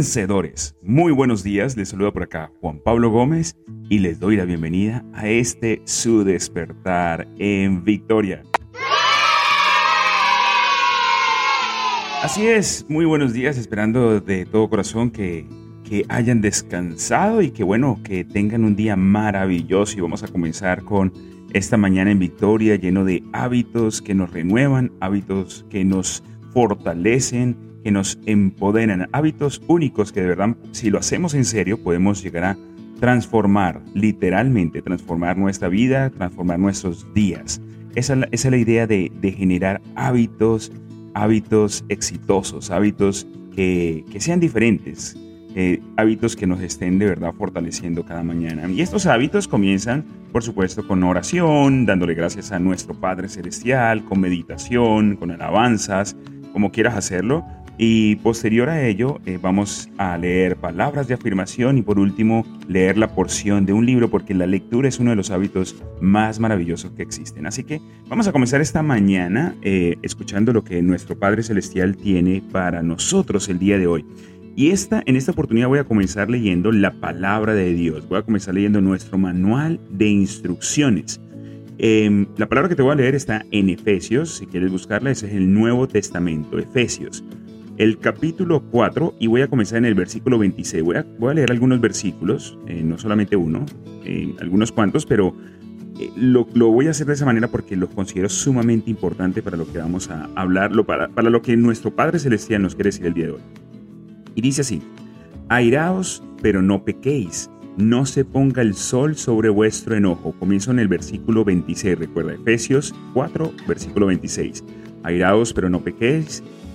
Vencedores, muy buenos días, les saluda por acá Juan Pablo Gómez y les doy la bienvenida a este su despertar en victoria. Así es, muy buenos días, esperando de todo corazón que, que hayan descansado y que bueno, que tengan un día maravilloso y vamos a comenzar con esta mañana en victoria lleno de hábitos que nos renuevan, hábitos que nos fortalecen, que nos empoderan, hábitos únicos que de verdad, si lo hacemos en serio, podemos llegar a transformar, literalmente transformar nuestra vida, transformar nuestros días. Esa, es la- idea de, de generar hábitos, hábitos exitosos, hábitos que, que sean diferentes, eh, hábitos que nos estén de verdad fortaleciendo cada mañana. Y estos hábitos comienzan, por supuesto, con oración, dándole gracias a nuestro Padre Celestial, con meditación, con alabanzas, como quieras hacerlo. Y posterior a ello eh, vamos a leer palabras de afirmación y por último leer la porción de un libro porque la lectura es uno de los hábitos más maravillosos que existen. Así que vamos a comenzar esta mañana eh, escuchando lo que nuestro Padre Celestial tiene para nosotros el día de hoy. Y esta, en esta oportunidad voy a comenzar leyendo la palabra de Dios. Voy a comenzar leyendo nuestro manual de instrucciones. Em, la palabra que te voy a leer está en Efesios. Si quieres buscarla, ese es el Nuevo Testamento, Efesios. El capítulo 4, y voy a comenzar en el versículo 26. Voy a, leer algunos versículos, eh, no solamente uno, eh, algunos cuantos, pero eh, lo, lo voy a hacer de esa manera porque lo considero sumamente importante para lo que vamos a hablar, lo- para, para lo que nuestro Padre Celestial nos quiere decir el día de hoy. Y dice así, airaos, pero no pequéis, no se ponga el sol sobre vuestro enojo. Comienzo en el versículo 26, recuerda, Efesios 4, versículo 26. Airaos, pero no pequéis,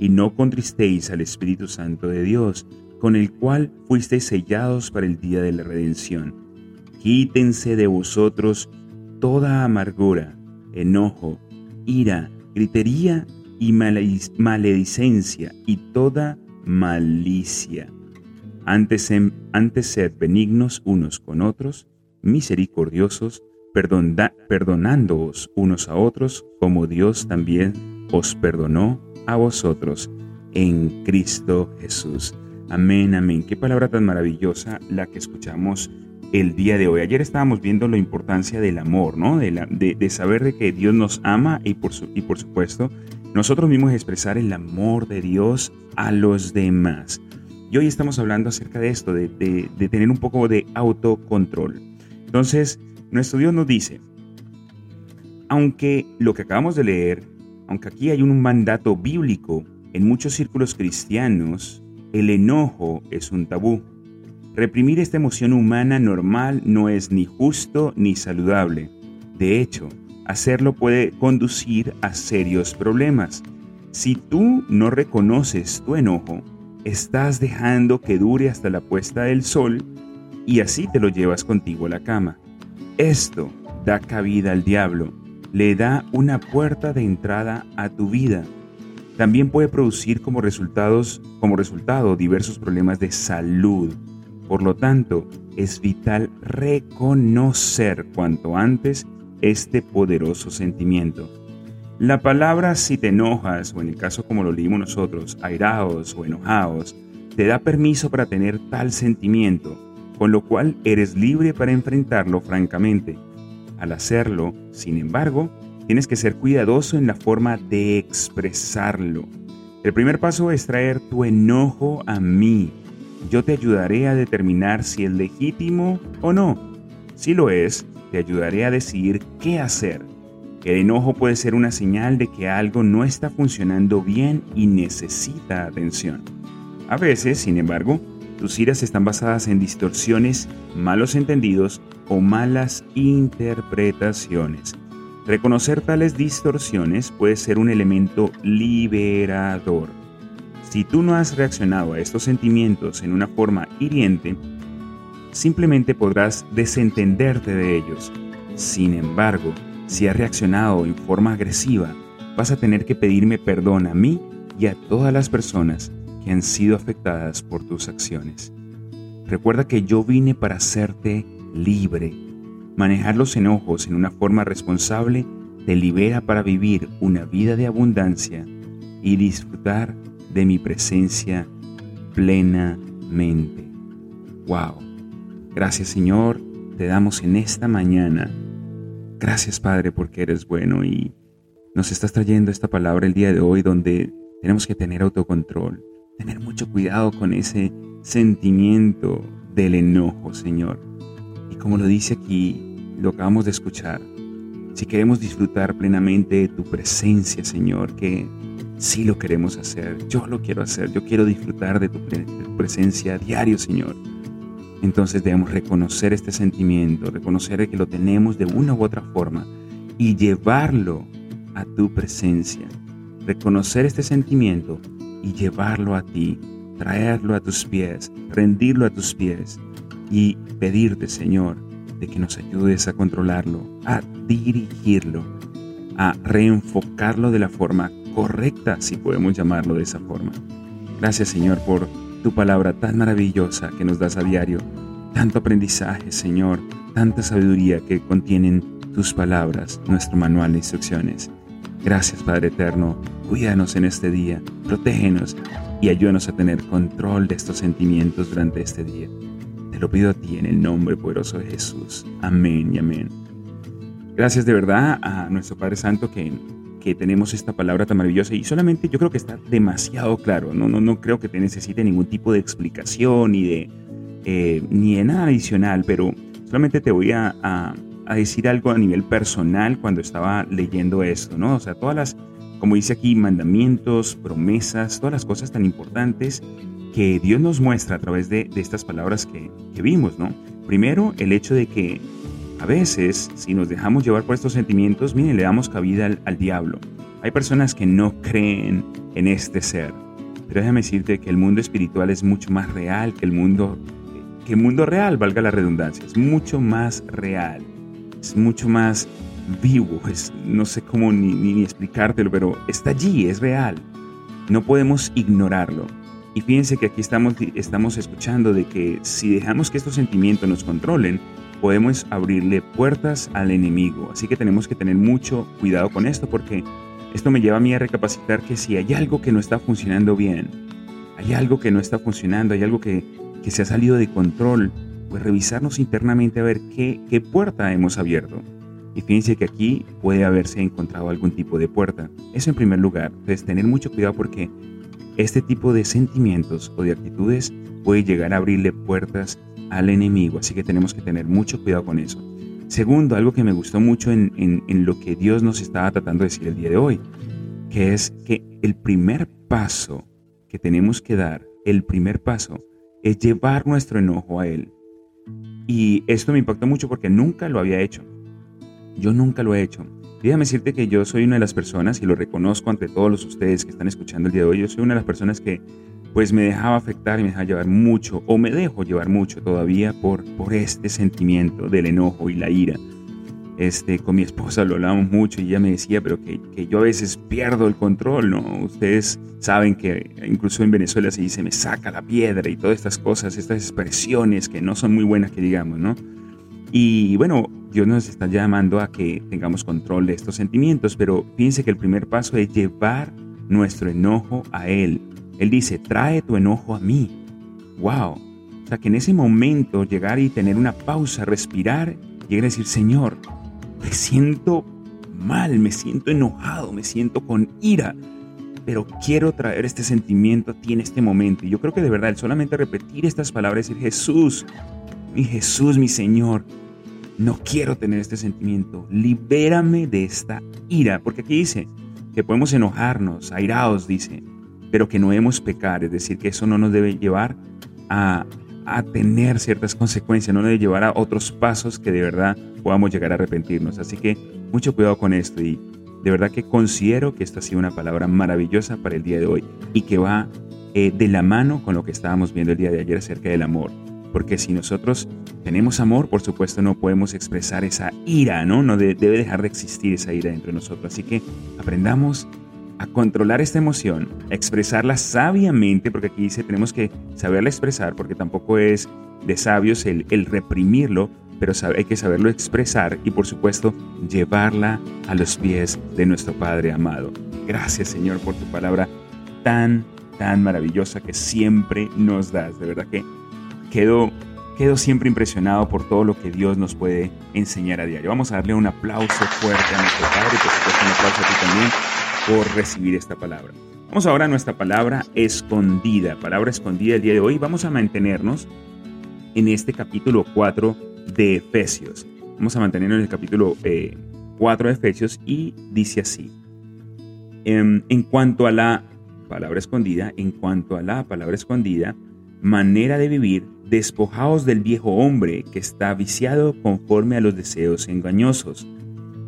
Y no contristéis al Espíritu Santo de Dios, con el cual fuisteis sellados para el día de la redención. Quítense de vosotros toda amargura, enojo, ira, gritería y maledic- maledicencia y toda malicia. Antes, antes sed benignos unos con otros, misericordiosos, perdonándoos unos a otros, como Dios también os perdonó a vosotros en Cristo Jesús. Amén, amén. Qué palabra tan maravillosa la que escuchamos el día de hoy. Ayer estábamos viendo la importancia del amor, ¿no? De, la- de- saber de que Dios nos ama y por, y por supuesto nosotros mismos expresar el amor de Dios a los demás. Y hoy estamos hablando acerca de esto, de, de- de tener un poco de autocontrol. Entonces, nuestro Dios nos dice, aunque lo que acabamos de leer, aunque aquí hay un mandato bíblico, en muchos círculos cristianos, el enojo es un tabú. Reprimir esta emoción humana normal no es ni justo ni saludable. De hecho, hacerlo puede conducir a serios problemas. Si tú no reconoces tu enojo, estás dejando que dure hasta la puesta del sol y así te lo llevas contigo a la cama. Esto da cabida al diablo, le da una puerta de entrada a tu vida. También puede producir como resultados como resultado diversos problemas de salud. Por lo tanto, es vital reconocer cuanto antes este poderoso sentimiento. La palabra si te enojas, o en el caso como lo leímos nosotros, airaos o enojaos, te da permiso para tener tal sentimiento, con lo cual eres libre para enfrentarlo francamente. Al hacerlo, sin embargo, tienes que ser cuidadoso en la forma de expresarlo. El primer paso es traer tu enojo a mí. Yo te ayudaré a determinar si es legítimo o no. Si lo es, te ayudaré a decidir qué hacer. El enojo puede ser una señal de que algo no está funcionando bien y necesita atención. A veces, sin embargo, tus iras están basadas en distorsiones, malos entendidos o malas interpretaciones. Reconocer tales distorsiones puede ser un elemento liberador. Si tú no has reaccionado a estos sentimientos en una forma hiriente, simplemente podrás desentenderte de ellos. Sin embargo, si has reaccionado en forma agresiva, vas a tener que pedirme perdón a mí y a todas las personas que han sido afectadas por tus acciones. Recuerda que yo vine para hacerte libre. Manejar los enojos en una forma responsable te libera para vivir una vida de abundancia y disfrutar de mi presencia plenamente. ¡Wow! Gracias Señor, te damos en esta mañana. Gracias Padre porque eres bueno y nos estás trayendo esta palabra el día de hoy donde tenemos que tener autocontrol, tener mucho cuidado con ese sentimiento del enojo, Señor. Y como lo dice aquí, lo acabamos de escuchar, si queremos disfrutar plenamente de tu presencia, Señor, que sí lo queremos hacer, yo lo quiero hacer, yo quiero disfrutar de tu, presencia diario, Señor. Entonces debemos reconocer este sentimiento, reconocer que lo tenemos de una u otra forma y llevarlo a tu presencia. Reconocer este sentimiento y llevarlo a ti, traerlo a tus pies, rendirlo a tus pies y pedirte, Señor, de que nos ayudes a controlarlo, a dirigirlo, a reenfocarlo de la forma correcta, si podemos llamarlo de esa forma. Gracias, Señor, por tu palabra tan maravillosa que nos das a diario. Tanto aprendizaje, Señor, tanta sabiduría que contienen tus palabras, nuestro manual de instrucciones. Gracias, Padre Eterno. Cuídanos en este día, protégenos y ayúdanos a tener control de estos sentimientos durante este día. Lo pido a ti en el nombre poderoso de Jesús. Amén y amén. Gracias de verdad a nuestro Padre Santo que que tenemos esta palabra tan maravillosa y solamente yo creo que está demasiado claro. No, no, no creo que te necesite ningún tipo de explicación ni de, eh, ni de nada adicional, pero solamente te voy a, a, decir algo a nivel personal cuando estaba leyendo esto, ¿no? O sea, todas las, como dice aquí, mandamientos, promesas, todas las cosas tan importantes que Dios nos muestra a través de, estas palabras que, vimos, ¿no? Primero, el hecho de que a veces, si nos dejamos llevar por estos sentimientos, miren, le damos cabida al, diablo. Hay personas que no creen en este ser, pero déjame decirte que el mundo espiritual es mucho más real que el mundo, que mundo real, valga la redundancia, es mucho más real, es mucho más vivo, es, no sé cómo ni, ni explicártelo, pero está allí, es real. No podemos ignorarlo. Y fíjense que aquí estamos, estamos escuchando de que si dejamos que estos sentimientos nos controlen, podemos abrirle puertas al enemigo. Así que tenemos que tener mucho cuidado con esto porque esto me lleva a mí a recapacitar que si hay algo que no está funcionando bien, hay algo que no está funcionando, hay algo que, que se ha salido de control, pues revisarnos internamente a ver qué, qué puerta hemos abierto. Y fíjense que aquí puede haberse encontrado algún tipo de puerta. Eso en primer lugar. Entonces tener mucho cuidado porque este tipo de sentimientos o de actitudes puede llegar a abrirle puertas al enemigo, así que tenemos que tener mucho cuidado con eso. Segundo, algo que me gustó mucho en, en, lo que Dios nos estaba tratando de decir el día de hoy, que es que el primer paso que tenemos que dar, el primer paso, es llevar nuestro enojo a Él. Y esto me impactó mucho porque nunca lo había hecho. Yo nunca lo he hecho. Déjame decirte que yo soy una de las personas, y lo reconozco ante todos ustedes que están escuchando el día de hoy, yo soy una de las personas que pues me dejaba afectar y me dejaba llevar mucho, o me dejo llevar mucho todavía por, por este sentimiento del enojo y la ira. Este, con mi esposa lo hablamos mucho y ella me decía, pero que, que, yo a veces pierdo el control, ¿no? Ustedes saben que incluso en Venezuela se dice, me saca la piedra y todas estas cosas, estas expresiones que no son muy buenas que digamos, ¿no? Y bueno, Dios nos está llamando a que tengamos control de estos sentimientos, pero piense que el primer paso es llevar nuestro enojo a Él, él dice, trae tu enojo a mí. ¡Wow! O sea, que en ese momento llegar y tener una pausa, respirar, y decir, Señor, me siento mal, me siento enojado, me siento con ira, pero quiero traer este sentimiento a ti en este momento. Y yo creo que de verdad, solamente repetir estas palabras, decir, Jesús, mi Jesús, mi Señor, no quiero tener este sentimiento, libérame de esta ira, porque aquí dice que podemos enojarnos, airados, dice, pero que no debemos pecar, es decir, que eso no nos debe llevar a, a tener ciertas consecuencias, no nos debe llevar a otros pasos que de verdad podamos llegar a arrepentirnos. Así que mucho cuidado con esto y de verdad que considero que esta ha sido una palabra maravillosa para el día de hoy y que va eh, de la mano con lo que estábamos viendo el día de ayer acerca del amor. Porque si nosotros tenemos amor, por supuesto no podemos expresar esa ira, ¿no? No debe dejar de existir esa ira dentro de nosotros. Así que aprendamos a controlar esta emoción, a expresarla sabiamente, porque aquí dice tenemos que saberla expresar, porque tampoco es de sabios el, el reprimirlo, pero hay que saberlo expresar y por supuesto llevarla a los pies de nuestro Padre amado. Gracias Señor por tu palabra tan, tan maravillosa que siempre nos das. De verdad que quedo, siempre impresionado por todo lo que Dios nos puede enseñar a diario. Vamos a darle un aplauso fuerte a nuestro Padre y por supuesto un aplauso a ti también por recibir esta palabra. Vamos ahora a nuestra palabra escondida, palabra escondida el día de hoy. Vamos a mantenernos en este capítulo 4 de Efesios. Vamos a mantenernos en el capítulo 4 eh, de Efesios y dice así. En, en cuanto a la palabra escondida, en cuanto a la palabra escondida, manera de vivir, despojaos del viejo hombre que está viciado conforme a los deseos engañosos.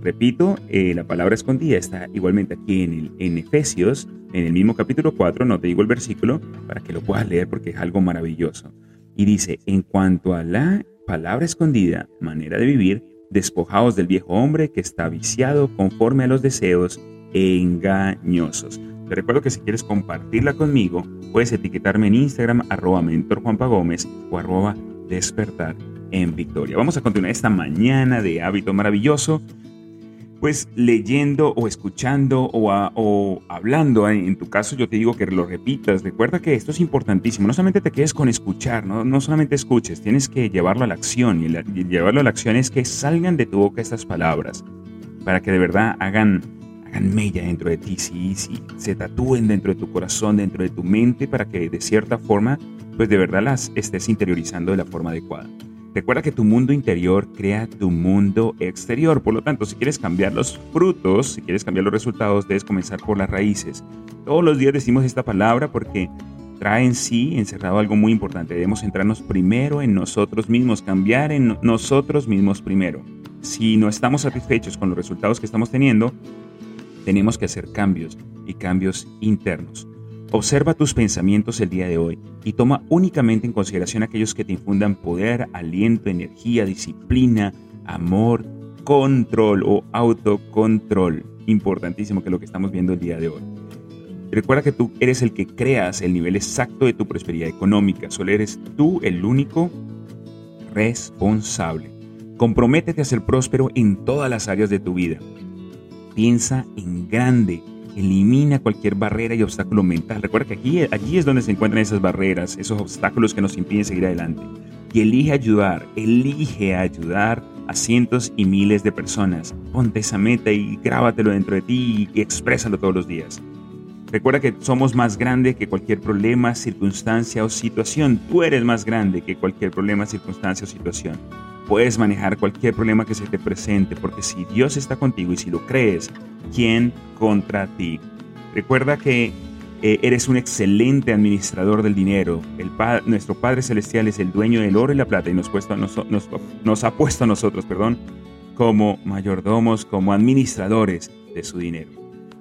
Repito, eh, la palabra escondida está igualmente aquí en, el, en Efesios, en el mismo capítulo 4, no te digo el versículo para que lo puedas leer porque es algo maravilloso. Y dice, en cuanto a la palabra escondida, manera de vivir, despojados del viejo hombre que está viciado conforme a los deseos engañosos. Te recuerdo que si quieres compartirla conmigo, puedes etiquetarme en Instagram arroba mentor Gómez o arroba despertar en victoria. Vamos a continuar esta mañana de hábito maravilloso pues leyendo o escuchando o, hablando, en tu caso yo te digo que lo repitas, recuerda que esto es importantísimo, no solamente te quedes con escuchar, no, no solamente escuches, tienes que llevarlo a la acción y, llevarlo a la acción es que salgan de tu boca estas palabras para que de verdad hagan, hagan mella dentro de ti, sí, sí, se tatúen dentro de tu corazón, dentro de tu mente para que de cierta forma pues de verdad las estés interiorizando de la forma adecuada. Recuerda que tu mundo interior crea tu mundo exterior. Por lo tanto, si quieres cambiar los frutos, si quieres cambiar los resultados, debes comenzar por las raíces. Todos los días decimos esta palabra porque trae en sí encerrado algo muy importante. Debemos centrarnos primero en nosotros mismos, cambiar en nosotros mismos primero. Si no estamos satisfechos con los resultados que estamos teniendo, tenemos que hacer cambios y cambios internos. Observa tus pensamientos el día de hoy y toma únicamente en consideración aquellos que te infundan poder, aliento, energía, disciplina, amor, control o autocontrol. Importantísimo que lo que estamos viendo el día de hoy. Recuerda que tú eres el que creas el nivel exacto de tu prosperidad económica. Solo eres tú el único responsable. Comprométete a ser próspero en todas las áreas de tu vida. Piensa en grande Elimina cualquier barrera y obstáculo mental. Recuerda que aquí, allí es donde se encuentran esas barreras, esos obstáculos que nos impiden seguir adelante. Y elige ayudar, elige ayudar a cientos y miles de personas. Ponte esa meta y grábatelo dentro de ti y exprésalo todos los días. Recuerda que somos más grande que cualquier problema, circunstancia o situación. Tú eres más grande que cualquier problema, circunstancia o situación. Puedes manejar cualquier problema que se te presente, porque si Dios está contigo y si lo crees, ¿quién contra ti? Recuerda que eh, eres un excelente administrador del dinero. El nuestro Padre Celestial es el dueño del oro y la plata y nos, ha puesto a nosotros perdón, como mayordomos, como administradores de su dinero.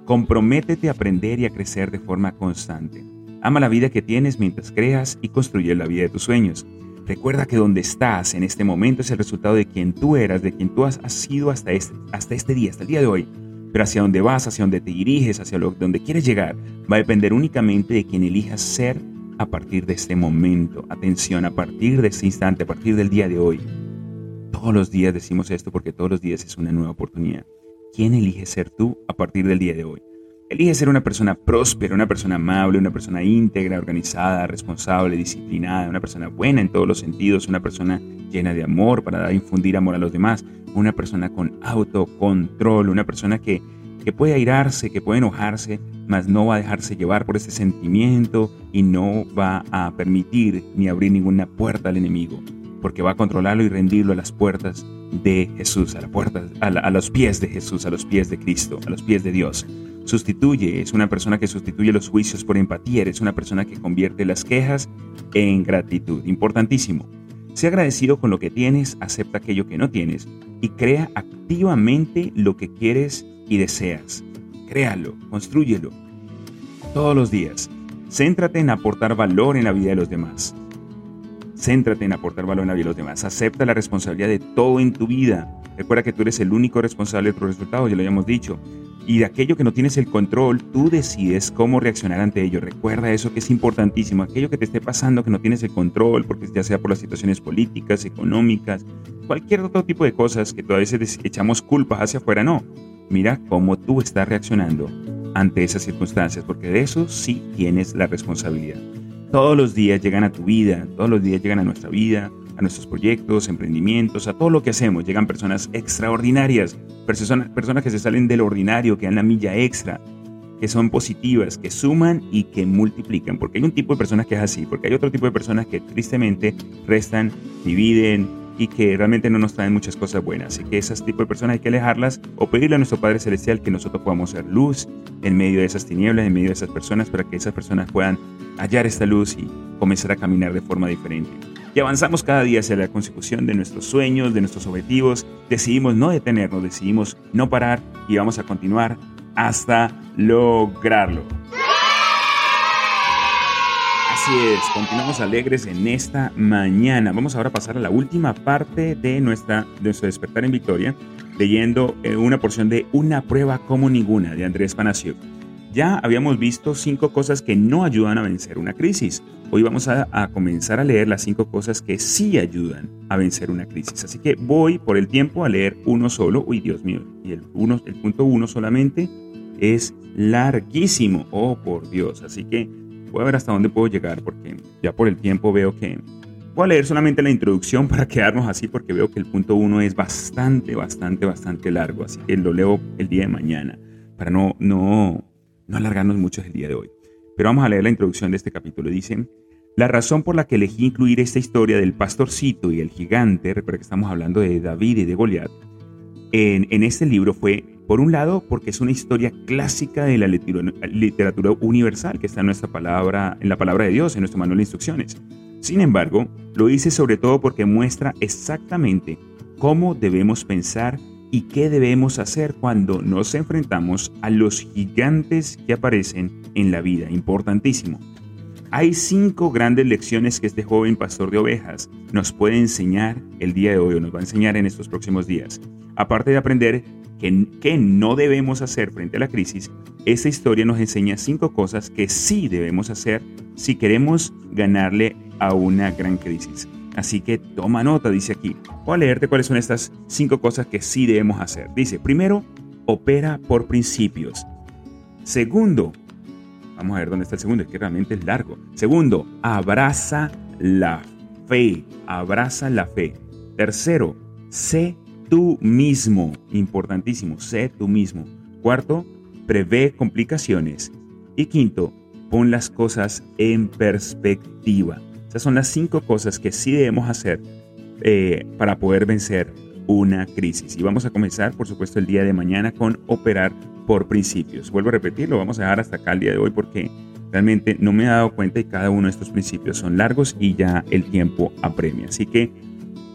Comprométete a aprender y a crecer de forma constante. Ama la vida que tienes mientras creas y construye la vida de tus sueños. Recuerda que donde estás en este momento es el resultado de quien tú eras, de quien tú has, sido hasta este, hasta este día, hasta el día de hoy. Pero hacia dónde vas, hacia dónde te diriges, hacia lo, donde quieres llegar, va a depender únicamente de quien elijas ser a partir de este momento. Atención, a partir de este instante, a partir del día de hoy. Todos los días decimos esto porque todos los días es una nueva oportunidad. ¿Quién elige ser tú a partir del día de hoy? Elige ser una persona próspera, una persona amable, una persona íntegra, organizada, responsable, disciplinada, una persona buena en todos los sentidos, una persona llena de amor para infundir amor a los demás, una persona con autocontrol, una persona que, que puede airarse, que puede enojarse, mas no va a dejarse llevar por ese sentimiento y no va a permitir ni abrir ninguna puerta al enemigo. porque va a controlarlo y rendirlo a las puertas de Jesús, a, la puerta, a, los pies de Jesús, a los pies de Cristo, a los pies de Dios. Sustituye, es una persona que sustituye los juicios por empatía, es una persona que convierte las quejas en gratitud. Importantísimo. Sea agradecido con lo que tienes, acepta aquello que no tienes y crea activamente lo que quieres y deseas. Créalo, construyelo. Todos los días. Céntrate en aportar valor en la vida de los demás. Céntrate en aportar valor en la vida de los demás. Acepta la responsabilidad de todo en tu vida. Recuerda que tú eres el único responsable de tus resultados, ya lo habíamos dicho. Y de aquello que no tienes el control, tú decides cómo reaccionar ante ello. Recuerda eso que es importantísimo. Aquello que te esté pasando, que no tienes el control, porque ya sea por las situaciones políticas, económicas, cualquier otro tipo de cosas que a veces echamos culpas hacia afuera, no. Mira cómo tú estás reaccionando ante esas circunstancias, porque de eso sí tienes la responsabilidad. Todos los días llegan a tu vida, todos los días llegan a nuestra vida, a nuestros proyectos, emprendimientos, a todo lo que hacemos. Llegan personas extraordinarias, personas, personas que se salen del ordinario, que dan la milla extra, que son positivas, que suman y que multiplican. Porque hay un tipo de personas que es así, porque hay otro tipo de personas que tristemente restan, dividen, y que realmente no nos traen muchas cosas buenas. Así que esas tipo de personas hay que alejarlas o pedirle a nuestro Padre Celestial que nosotros podamos ser luz en medio de esas tinieblas, en medio de esas personas, para que esas personas puedan hallar esta luz y comenzar a caminar de forma diferente. Y avanzamos cada día hacia la consecución de nuestros sueños, de nuestros objetivos. Decidimos no detenernos, decidimos no parar y vamos a continuar hasta lograrlo. Así es, continuamos alegres en esta mañana. Vamos ahora a pasar a la última parte de, nuestra, de nuestro despertar en victoria, leyendo eh, una porción de Una prueba como ninguna de Andrés Panacio. Ya habíamos visto cinco cosas que no ayudan a vencer una crisis. Hoy vamos a, comenzar a leer las cinco cosas que sí ayudan a vencer una crisis. Así que voy por el tiempo a leer uno solo. Uy, Dios mío. Y el, uno, el punto uno solamente es larguísimo. Oh, por Dios. Así que Voy a ver hasta dónde puedo llegar porque ya por el tiempo veo que... Voy a leer solamente la introducción para quedarnos así porque veo que el punto 1 es bastante, bastante, bastante largo. Así que lo leo el día de mañana para no, no, no alargarnos mucho el día de hoy. Pero vamos a leer la introducción de este capítulo. Dice, la razón por la que elegí incluir esta historia del pastorcito y el gigante, recuerda que estamos hablando de David y de Goliat, en, en este libro fue por un lado, porque es una historia clásica de la literatura universal que está en nuestra palabra, en la palabra de Dios, en nuestro manual de instrucciones. Sin embargo, lo hice sobre todo porque muestra exactamente cómo debemos pensar y qué debemos hacer cuando nos enfrentamos a los gigantes que aparecen en la vida. Importantísimo. Hay cinco grandes lecciones que este joven pastor de ovejas nos puede enseñar el día de hoy o nos va a enseñar en estos próximos días. Aparte de aprender que, no debemos hacer frente a la crisis, esta historia nos enseña cinco cosas que sí debemos hacer si queremos ganarle a una gran crisis. Así que toma nota, dice aquí. Voy a leerte cuáles son estas cinco cosas que sí debemos hacer. Dice, primero, opera por principios. Segundo, vamos a ver dónde está el segundo, es que realmente es largo. Segundo, abraza la fe. Abraza la fe. Tercero, sé tú mismo. Importantísimo, sé tú mismo. Cuarto, prevé complicaciones. Y quinto, pon las cosas en perspectiva. Esas son las cinco cosas que sí debemos hacer eh, para poder vencer una crisis. Y vamos a comenzar, por supuesto, el día de mañana con operar por principios. Vuelvo a repetir, lo vamos a dejar hasta acá el día de hoy porque realmente no me he dado cuenta y cada uno de estos principios son largos y ya el tiempo apremia. Así que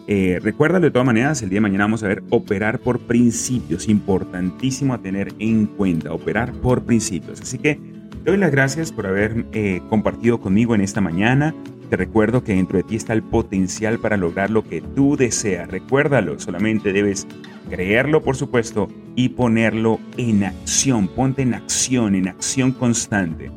eh, recuérdalo de todas maneras, el día de mañana vamos a ver operar por principios, importantísimo a tener en cuenta, operar por principios. Así que doy las gracias por haber eh, compartido conmigo en esta mañana. Te recuerdo que dentro de ti está el potencial para lograr lo que tú deseas. Recuérdalo, solamente debes creerlo, por supuesto, y ponerlo en acción. Ponte en acción, en acción constante.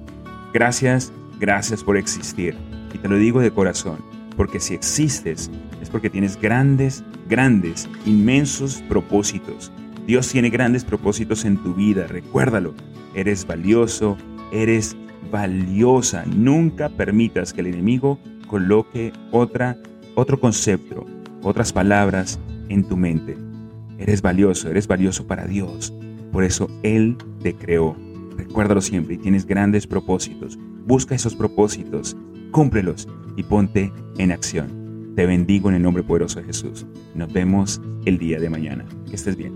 Gracias, gracias por existir. Y te lo digo de corazón, porque si existes, es porque tienes grandes, grandes, inmensos propósitos. Dios tiene grandes propósitos en tu vida, recuérdalo. Eres valioso, eres valiosa. Nunca permitas que el enemigo coloque otra, otro concepto, otras palabras en tu mente. Eres valioso, eres valioso para Dios. Por eso Él te creó. Recuérdalo siempre y tienes grandes propósitos. Busca esos propósitos, cúmplelos y ponte en acción. Te bendigo en el nombre poderoso de Jesús. Nos vemos el día de mañana. Que estés bien.